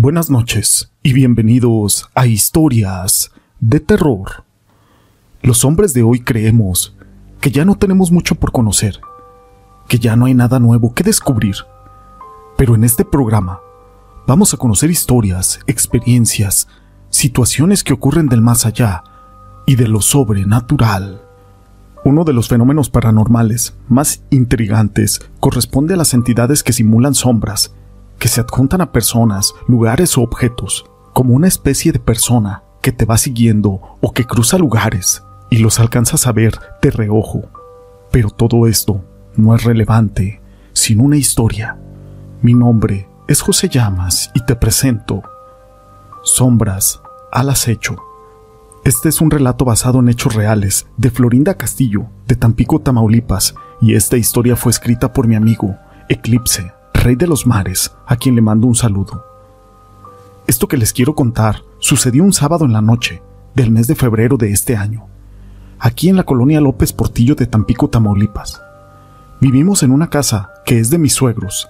Buenas noches y bienvenidos a Historias de Terror. Los hombres de hoy creemos que ya no tenemos mucho por conocer, que ya no hay nada nuevo que descubrir. Pero en este programa vamos a conocer historias, experiencias, situaciones que ocurren del más allá y de lo sobrenatural. Uno de los fenómenos paranormales más intrigantes corresponde a las entidades que simulan sombras que se adjuntan a personas, lugares o objetos, como una especie de persona que te va siguiendo o que cruza lugares y los alcanzas a ver de reojo. Pero todo esto no es relevante sin una historia. Mi nombre es José Llamas y te presento Sombras al acecho. Este es un relato basado en hechos reales de Florinda Castillo, de Tampico, Tamaulipas, y esta historia fue escrita por mi amigo Eclipse Rey de los Mares, a quien le mando un saludo. Esto que les quiero contar sucedió un sábado en la noche del mes de febrero de este año, aquí en la colonia López Portillo de Tampico, Tamaulipas. Vivimos en una casa que es de mis suegros,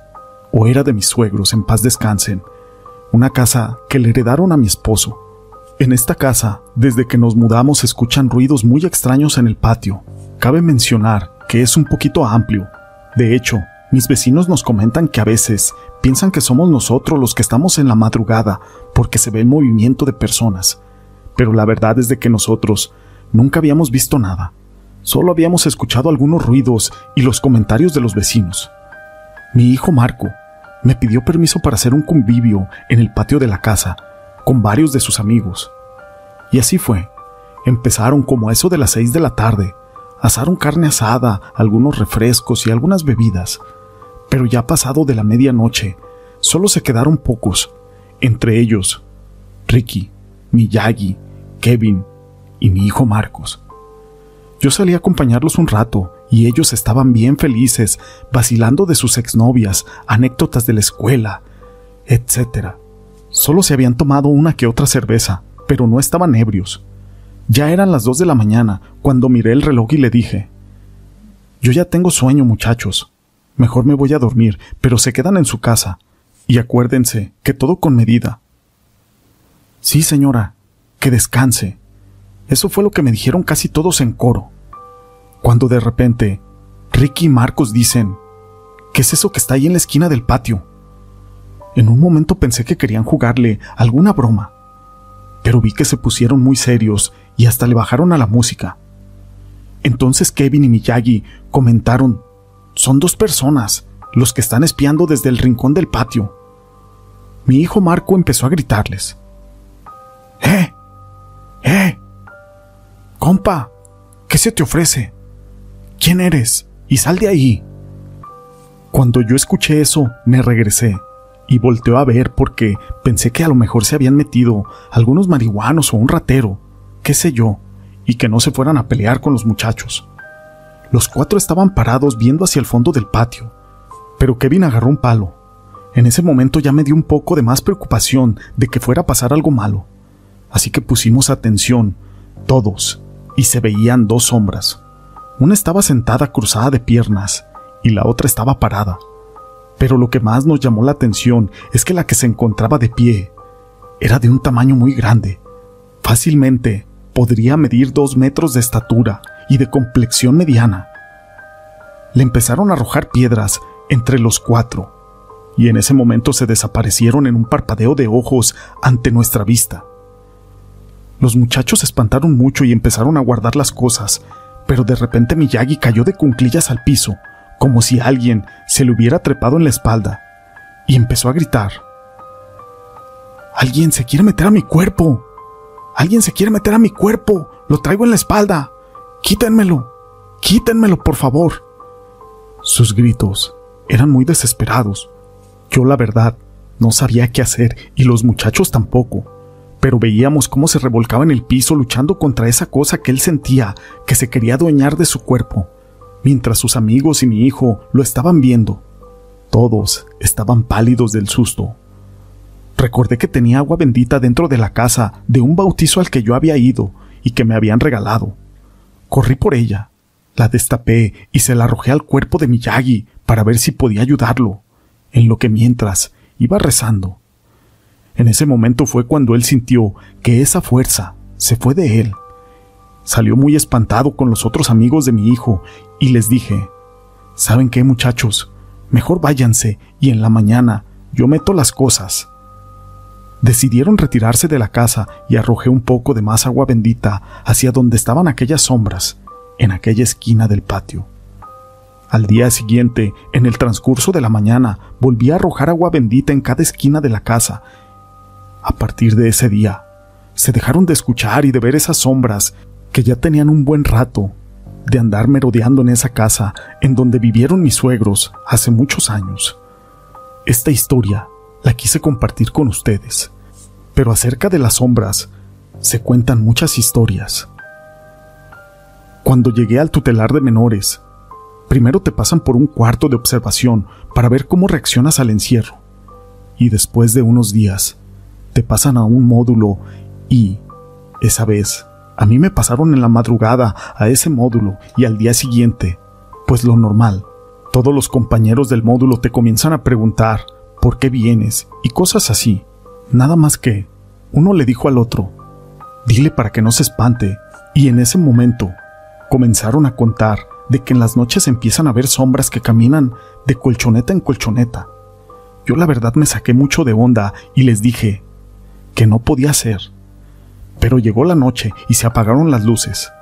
o era de mis suegros, en paz descansen, una casa que le heredaron a mi esposo. En esta casa, desde que nos mudamos, escuchan ruidos muy extraños en el patio. Cabe mencionar que es un poquito amplio. De hecho, mis vecinos nos comentan que a veces piensan que somos nosotros los que estamos en la madrugada porque se ve el movimiento de personas, pero la verdad es de que nosotros nunca habíamos visto nada, solo habíamos escuchado algunos ruidos y los comentarios de los vecinos. Mi hijo Marco me pidió permiso para hacer un convivio en el patio de la casa con varios de sus amigos. Y así fue. Empezaron como a eso de las seis de la tarde, asaron carne asada, algunos refrescos y algunas bebidas, pero ya pasado de la medianoche, solo se quedaron pocos, entre ellos Ricky, Miyagi, Kevin y mi hijo Marcos. Yo salí a acompañarlos un rato y ellos estaban bien felices, vacilando de sus exnovias, anécdotas de la escuela, etc. Solo se habían tomado una que otra cerveza, pero no estaban ebrios. Ya eran las dos de la mañana cuando miré el reloj y le dije, Yo ya tengo sueño, muchachos. Mejor me voy a dormir, pero se quedan en su casa. Y acuérdense que todo con medida. Sí, señora, que descanse. Eso fue lo que me dijeron casi todos en coro. Cuando de repente, Ricky y Marcos dicen, ¿qué es eso que está ahí en la esquina del patio? En un momento pensé que querían jugarle alguna broma, pero vi que se pusieron muy serios y hasta le bajaron a la música. Entonces Kevin y Miyagi comentaron son dos personas, los que están espiando desde el rincón del patio. Mi hijo Marco empezó a gritarles. ¡Eh! ¡Eh! Compa, ¿qué se te ofrece? ¿Quién eres? Y sal de ahí. Cuando yo escuché eso, me regresé y volteó a ver porque pensé que a lo mejor se habían metido algunos marihuanos o un ratero, qué sé yo, y que no se fueran a pelear con los muchachos. Los cuatro estaban parados viendo hacia el fondo del patio, pero Kevin agarró un palo. En ese momento ya me dio un poco de más preocupación de que fuera a pasar algo malo. Así que pusimos atención, todos, y se veían dos sombras. Una estaba sentada cruzada de piernas y la otra estaba parada. Pero lo que más nos llamó la atención es que la que se encontraba de pie era de un tamaño muy grande. Fácilmente podría medir dos metros de estatura y de complexión mediana. Le empezaron a arrojar piedras entre los cuatro, y en ese momento se desaparecieron en un parpadeo de ojos ante nuestra vista. Los muchachos se espantaron mucho y empezaron a guardar las cosas, pero de repente Miyagi cayó de cunclillas al piso, como si alguien se le hubiera trepado en la espalda, y empezó a gritar. Alguien se quiere meter a mi cuerpo. Alguien se quiere meter a mi cuerpo. Lo traigo en la espalda. Quítenmelo. Quítenmelo, por favor. Sus gritos eran muy desesperados. Yo, la verdad, no sabía qué hacer y los muchachos tampoco, pero veíamos cómo se revolcaba en el piso luchando contra esa cosa que él sentía que se quería adueñar de su cuerpo, mientras sus amigos y mi hijo lo estaban viendo. Todos estaban pálidos del susto. Recordé que tenía agua bendita dentro de la casa de un bautizo al que yo había ido y que me habían regalado. Corrí por ella, la destapé y se la arrojé al cuerpo de Miyagi para ver si podía ayudarlo, en lo que mientras iba rezando. En ese momento fue cuando él sintió que esa fuerza se fue de él. Salió muy espantado con los otros amigos de mi hijo y les dije, ¿saben qué muchachos? Mejor váyanse y en la mañana yo meto las cosas. Decidieron retirarse de la casa y arrojé un poco de más agua bendita hacia donde estaban aquellas sombras, en aquella esquina del patio. Al día siguiente, en el transcurso de la mañana, volví a arrojar agua bendita en cada esquina de la casa. A partir de ese día, se dejaron de escuchar y de ver esas sombras que ya tenían un buen rato de andar merodeando en esa casa en donde vivieron mis suegros hace muchos años. Esta historia la quise compartir con ustedes, pero acerca de las sombras se cuentan muchas historias. Cuando llegué al tutelar de menores, primero te pasan por un cuarto de observación para ver cómo reaccionas al encierro, y después de unos días te pasan a un módulo y, esa vez, a mí me pasaron en la madrugada a ese módulo y al día siguiente, pues lo normal, todos los compañeros del módulo te comienzan a preguntar por qué vienes y cosas así. Nada más que, uno le dijo al otro, dile para que no se espante, y en ese momento comenzaron a contar de que en las noches empiezan a ver sombras que caminan de colchoneta en colchoneta. Yo la verdad me saqué mucho de onda y les dije que no podía ser pero llegó la noche y se apagaron las luces.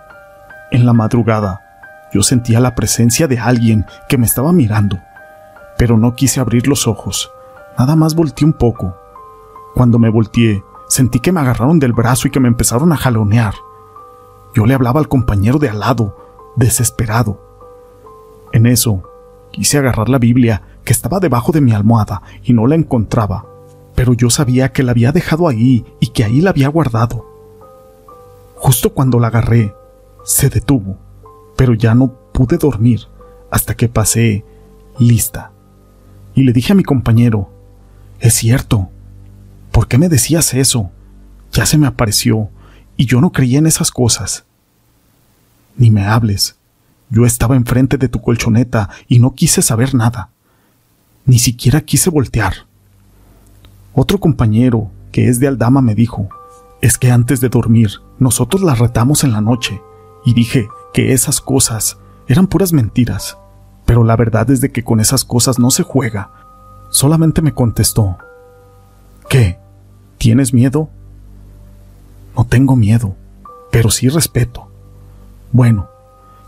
En la madrugada, yo sentía la presencia de alguien que me estaba mirando, pero no quise abrir los ojos. Nada más volteé un poco. Cuando me volteé, sentí que me agarraron del brazo y que me empezaron a jalonear. Yo le hablaba al compañero de al lado, desesperado. En eso, quise agarrar la Biblia que estaba debajo de mi almohada y no la encontraba, pero yo sabía que la había dejado ahí y que ahí la había guardado. Justo cuando la agarré, se detuvo, pero ya no pude dormir hasta que pasé lista. Y le dije a mi compañero, es cierto, ¿por qué me decías eso? Ya se me apareció y yo no creía en esas cosas. Ni me hables. Yo estaba enfrente de tu colchoneta y no quise saber nada. Ni siquiera quise voltear. Otro compañero, que es de Aldama, me dijo, es que antes de dormir nosotros la retamos en la noche y dije que esas cosas eran puras mentiras, pero la verdad es de que con esas cosas no se juega. Solamente me contestó, ¿qué? ¿Tienes miedo? No tengo miedo, pero sí respeto. Bueno,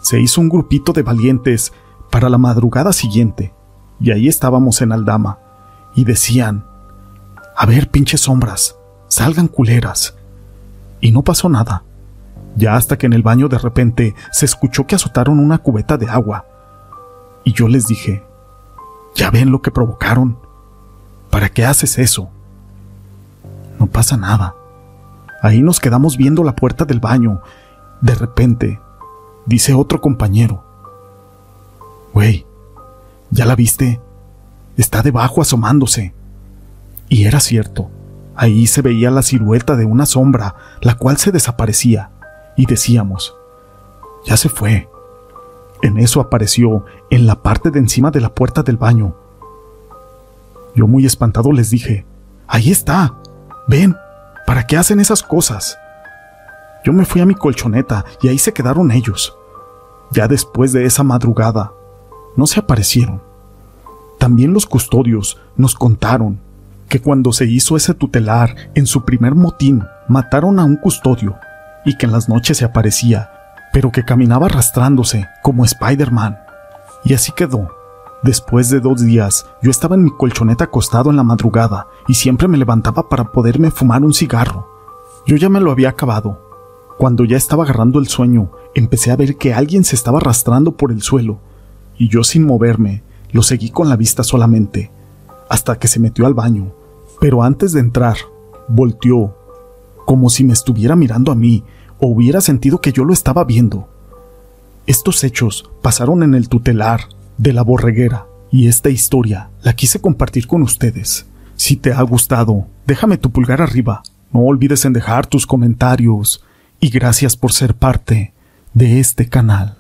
se hizo un grupito de valientes para la madrugada siguiente, y ahí estábamos en Aldama, y decían, a ver, pinches sombras, salgan culeras, y no pasó nada. Ya hasta que en el baño de repente se escuchó que azotaron una cubeta de agua. Y yo les dije, ¿ya ven lo que provocaron? ¿Para qué haces eso? No pasa nada. Ahí nos quedamos viendo la puerta del baño. De repente, dice otro compañero, Güey, ¿ya la viste? Está debajo asomándose. Y era cierto. Ahí se veía la silueta de una sombra, la cual se desaparecía, y decíamos, ya se fue. En eso apareció en la parte de encima de la puerta del baño. Yo muy espantado les dije, ahí está, ven, ¿para qué hacen esas cosas? Yo me fui a mi colchoneta y ahí se quedaron ellos. Ya después de esa madrugada, no se aparecieron. También los custodios nos contaron que cuando se hizo ese tutelar en su primer motín mataron a un custodio y que en las noches se aparecía, pero que caminaba arrastrándose como Spider-Man. Y así quedó. Después de dos días, yo estaba en mi colchoneta acostado en la madrugada y siempre me levantaba para poderme fumar un cigarro. Yo ya me lo había acabado. Cuando ya estaba agarrando el sueño, empecé a ver que alguien se estaba arrastrando por el suelo, y yo sin moverme, lo seguí con la vista solamente, hasta que se metió al baño pero antes de entrar, volteó, como si me estuviera mirando a mí o hubiera sentido que yo lo estaba viendo. Estos hechos pasaron en el tutelar de la borreguera y esta historia la quise compartir con ustedes. Si te ha gustado, déjame tu pulgar arriba. No olvides en dejar tus comentarios y gracias por ser parte de este canal.